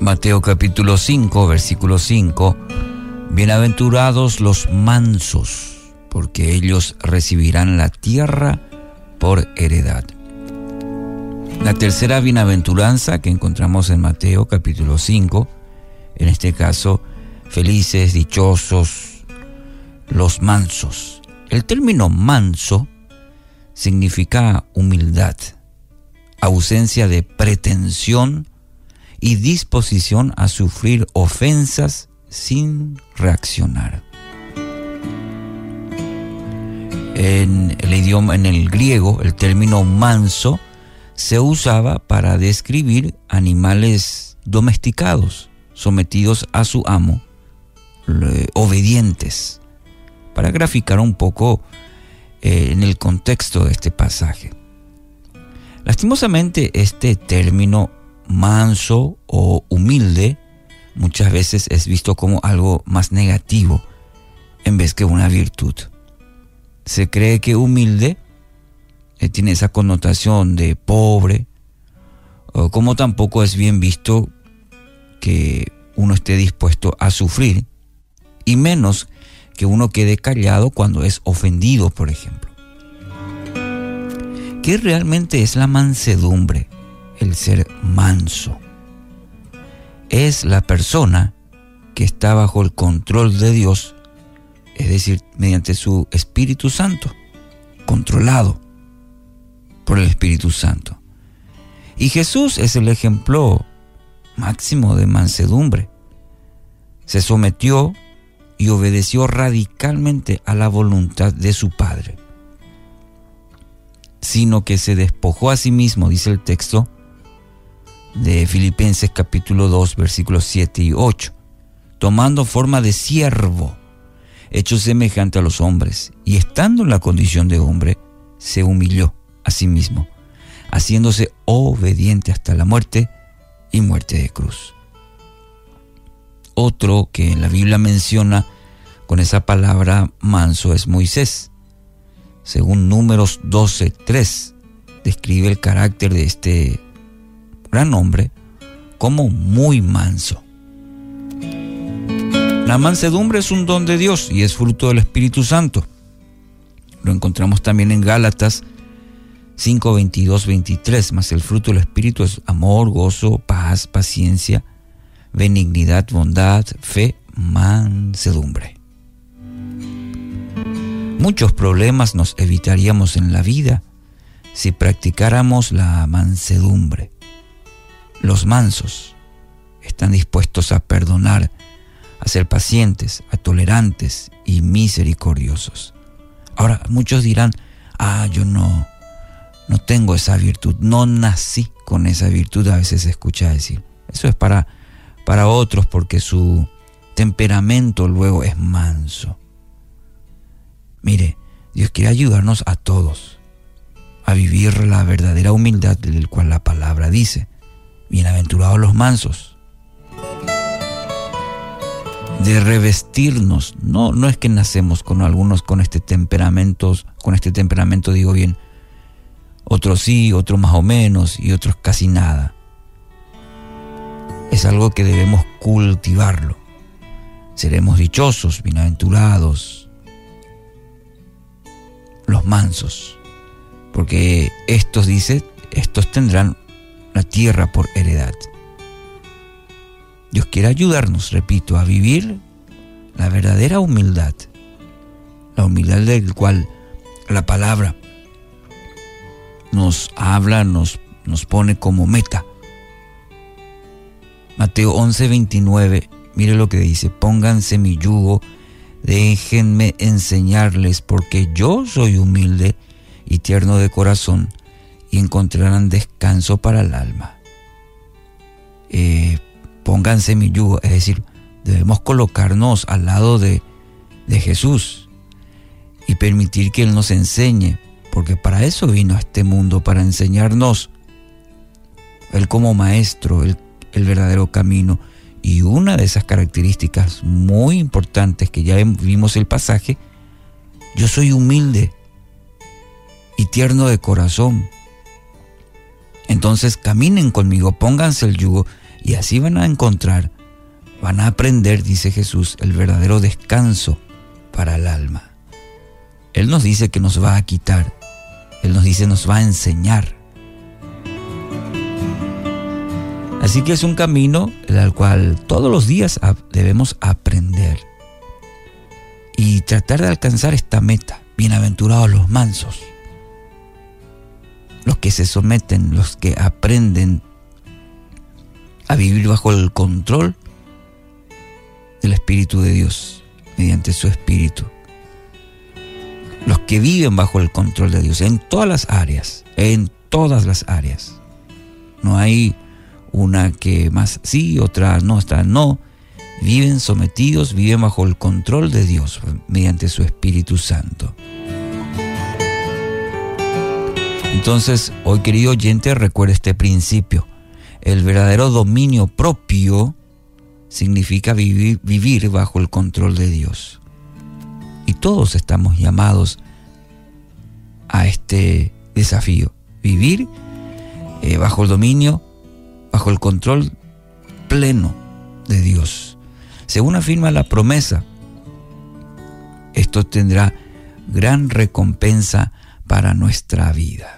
Mateo capítulo 5, versículo 5. Bienaventurados los mansos, porque ellos recibirán la tierra por heredad. La tercera bienaventuranza que encontramos en Mateo capítulo 5, en este caso, felices, dichosos, los mansos. El término manso significa humildad, ausencia de pretensión y disposición a sufrir ofensas sin reaccionar. En el idioma, en el griego, el término manso se usaba para describir animales domesticados, sometidos a su amo, obedientes, para graficar un poco eh, en el contexto de este pasaje. Lastimosamente, este término manso o humilde muchas veces es visto como algo más negativo en vez que una virtud. Se cree que humilde eh, tiene esa connotación de pobre, o como tampoco es bien visto que uno esté dispuesto a sufrir, y menos que uno quede callado cuando es ofendido, por ejemplo. ¿Qué realmente es la mansedumbre? El ser manso. Es la persona que está bajo el control de Dios, es decir, mediante su Espíritu Santo, controlado por el Espíritu Santo. Y Jesús es el ejemplo máximo de mansedumbre. Se sometió y obedeció radicalmente a la voluntad de su Padre, sino que se despojó a sí mismo, dice el texto de Filipenses capítulo 2 versículos 7 y 8, tomando forma de siervo, hecho semejante a los hombres, y estando en la condición de hombre, se humilló a sí mismo, haciéndose obediente hasta la muerte y muerte de cruz. Otro que en la Biblia menciona con esa palabra manso es Moisés. Según números 12.3, describe el carácter de este gran hombre como muy manso. La mansedumbre es un don de Dios y es fruto del Espíritu Santo. Lo encontramos también en Gálatas 5, 22, 23, más el fruto del Espíritu es amor, gozo, paz, paciencia, benignidad, bondad, fe, mansedumbre. Muchos problemas nos evitaríamos en la vida si practicáramos la mansedumbre. Los mansos están dispuestos a perdonar, a ser pacientes, a tolerantes y misericordiosos. Ahora, muchos dirán, ah, yo no, no tengo esa virtud, no nací con esa virtud, a veces se escucha decir. Eso es para, para otros porque su temperamento luego es manso. Mire, Dios quiere ayudarnos a todos a vivir la verdadera humildad del cual la palabra dice. Bienaventurados los mansos. De revestirnos, no, no es que nacemos con algunos con este temperamento, con este temperamento digo bien, otros sí, otros más o menos y otros casi nada. Es algo que debemos cultivarlo. Seremos dichosos, bienaventurados, los mansos, porque estos, dice, estos tendrán la tierra por heredad. Dios quiere ayudarnos, repito, a vivir la verdadera humildad, la humildad del cual la palabra nos habla, nos, nos pone como meta. Mateo 11, 29, mire lo que dice, pónganse mi yugo, déjenme enseñarles, porque yo soy humilde y tierno de corazón, y encontrarán descanso para el alma. Eh, pónganse mi yugo, es decir, debemos colocarnos al lado de, de Jesús y permitir que Él nos enseñe, porque para eso vino a este mundo, para enseñarnos Él como maestro, el, el verdadero camino. Y una de esas características muy importantes que ya vimos el pasaje, yo soy humilde y tierno de corazón. Entonces caminen conmigo, pónganse el yugo Y así van a encontrar, van a aprender, dice Jesús, el verdadero descanso para el alma. Él nos dice que nos va a quitar, Él nos dice nos va a enseñar. Así que es un camino al cual todos los días debemos aprender y tratar de alcanzar esta meta. Bienaventurados los mansos, que se someten, los que aprenden a vivir bajo el control del Espíritu de Dios, mediante su Espíritu. Los que viven bajo el control de Dios en todas las áreas, en todas las áreas. No hay una que más sí, otra no, otra no. Viven sometidos, viven bajo el control de Dios mediante su Espíritu Santo. Entonces, hoy querido oyente, recuerda este principio. El verdadero dominio propio significa vivir, vivir, bajo el control de Dios. Y todos estamos llamados a este desafío, vivir eh, bajo el dominio bajo el control pleno de Dios. Según afirma la promesa, esto tendrá gran recompensa para nuestra vida.